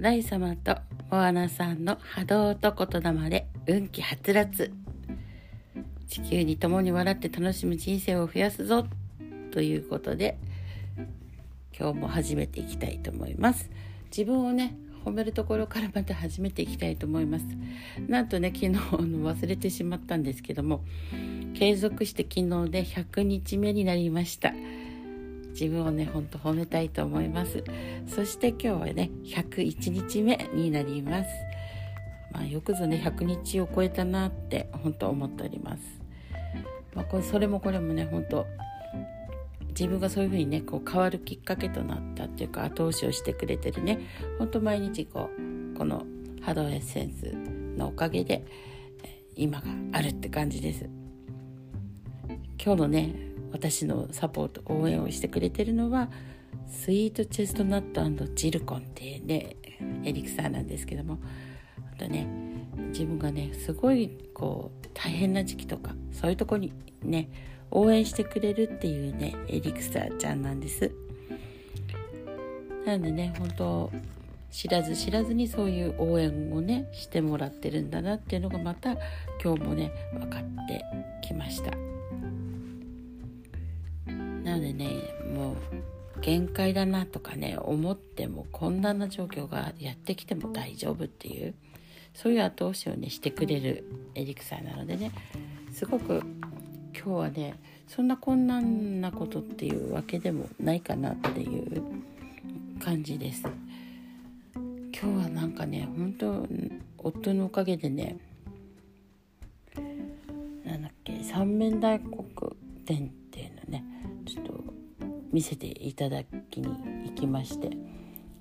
ライ様とモアナさんの波動と言霊で運気はつらつ地球に共に笑って楽しむ人生を増やすぞということで今日も始めていきたいと思います。自分をね褒めるところからまた始めていきたいと思います。なんとね昨日の忘れてしまったんですけども継続して昨日で100日目になりました。自分をねほんと褒めたいと思います。そして今日はね101日目になります。まあよくぞね100日を超えたなって本当思っております。まあこれそれもこれもね本当自分がそういうふうにねこう変わるきっかけとなったっていうか後押しをしてくれてるねほんと毎日こうこの波動エッセンスのおかげで今があるって感じです。今日のね私のサポート応援をしてくれてるのはスイートチェストナットジルコンっていうねエリクサーなんですけどもあとね自分がねすごいこう大変な時期とかそういうとこにね応援してくれるっていうねエリクサーちゃんなんですなのでね本当知らず知らずにそういう応援をねしてもらってるんだなっていうのがまた今日もね分かってきました。なのでねもう限界だなとかね思っても困難な状況がやってきても大丈夫っていうそういう後押しをねしてくれるエリクサーなのでねすごく今日はねそんな困難なことっていうわけでもないかなっていう感じです。今日はなんかね本当夫のおかげでねなんだっけ三面大黒天見せていただきに行きまして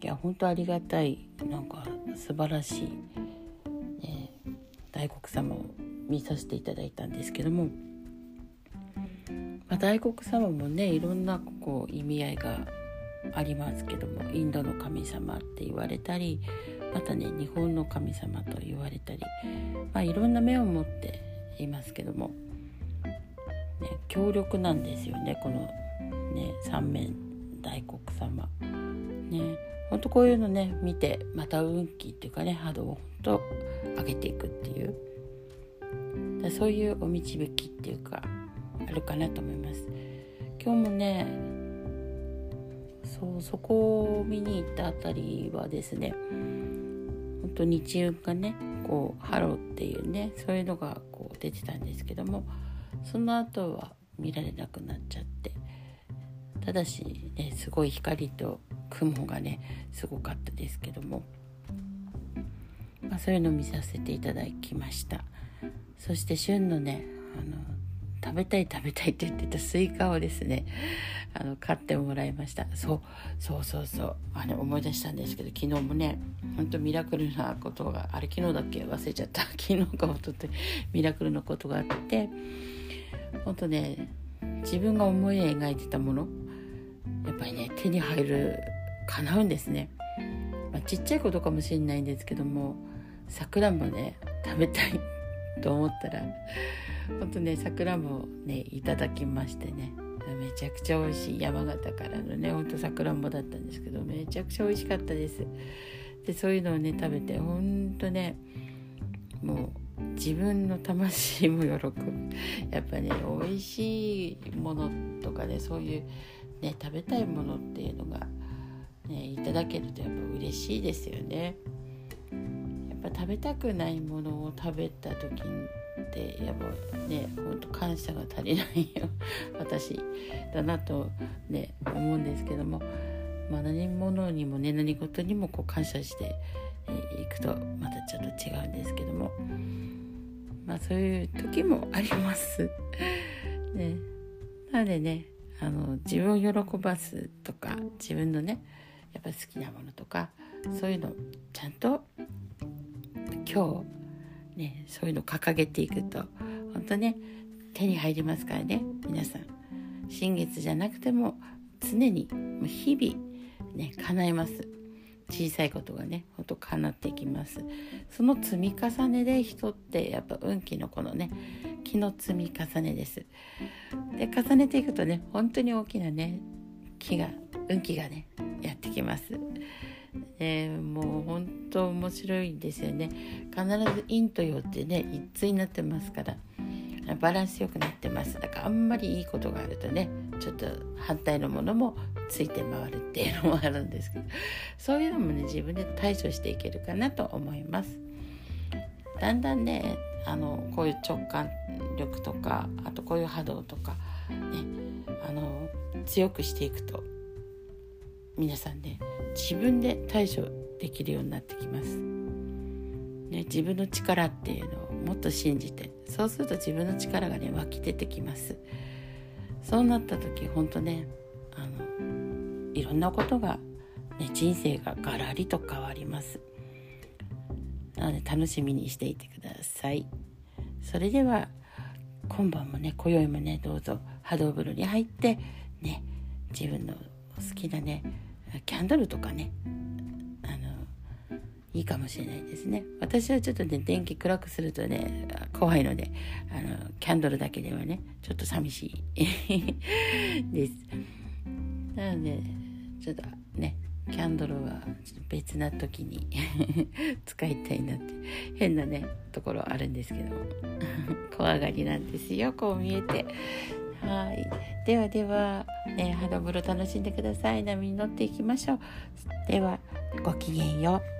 いや本当ありがたいなんか素晴らしい、ね、大黒様を見させていただいたんですけども、まあ、大黒様もねいろんなこう意味合いがありますけどもインドの神様って言われたりまたね日本の神様と言われたり、まあ、いろんな目を持っていますけども、ね、強力なんですよねこのね三面大黒様。ねほんとこういうのね見てまた運気っていうかね波動をほんと上げていくっていう。そういうお導きっていうかあるかなと思います。今日もねそうそこを見に行ったあたりはですね本当日暈がねこうハローっていうねそういうのがこう出てたんですけどもその後は見られなくなっちゃって。ただしねすごい光と雲がねすごかったですけども、まあ、そういうのを見させていただきました。そして旬のねあの食べたい食べたいって言ってたスイカをですねあの買ってもらいました。そうそうそうそう。あれ思い出したんですけど昨日もねほんとミラクルなことがあれ昨日だっけ？忘れちゃった。昨日かおとといミラクルなことがあってほんとね自分が思い描いてたものやっぱりね手に入る叶うんですね、まあ、ちっちゃいことかもしれないんですけどもさくらんぼね食べたいと思ったらほんとねさくらんぼをねいただきましてね。めちゃくちゃ美味しい。山形からのねほんとさくらんぼだったんですけどめちゃくちゃ美味しかったです。でそういうのをね食べてほんとねもう自分の魂も喜ぶ。やっぱね美味しいものとかねそういうね、食べたいものっていうのが、ね、いただけるとやっぱ嬉しいですよね。やっぱ食べたくないものを食べた時ってやっぱねほんと感謝が足りないよ 私だなとね思うんですけども、まあ、何者にもね何事にもこう感謝していくとまたちょっと違うんですけどもまあそういう時もあります。ね、なのでねあの自分を喜ばすとか自分のねやっぱ好きなものとかそういうのちゃんと今日ねそういうの掲げていくと本当ね手に入りますからね皆さん。新月じゃなくても常に日々ね叶えます。小さいことがねほんと叶っていきます。その積み重ねで人ってやっぱ運気のこのね気の積み重ねです。で重ねていくとね本当に大きなね木が運気がねやってきます。えー、もう本当面白いんですよね。必ず陰と陽ってね一対になってますからバランスよくなってます。だからあんまりいいことがあるとねちょっと反対のものもついて回るっていうのもあるんですけどそういうのもね自分で対処していけるかなと思います。だんだんねあのこういう直感力とかあとこういう波動とかねあの強くしていくと皆さんね自分で対処できるようになってきます。ね、自分の力っていうのをもっと信じてそうすると自分の力がね湧き出てきますそうなった時本当ねあのいろんなことが、ね、人生がガラリと変わりますなので楽しみにしていてください。それでは今晩もね今宵もねどうぞ波動風呂に入ってね自分の好きなねキャンドルとかねあのいいかもしれないですね。私はちょっとね電気暗くするとね怖いのであのキャンドルだけではねちょっと寂しい。です。なのでちょっとねキャンドルは別な時に 使いたいなって変なねところあるんですけど 怖がりなんですよこう見えてはい。ではでは、ね、肌風呂楽しんでください。波に乗っていきましょう。では、ごきげんよう。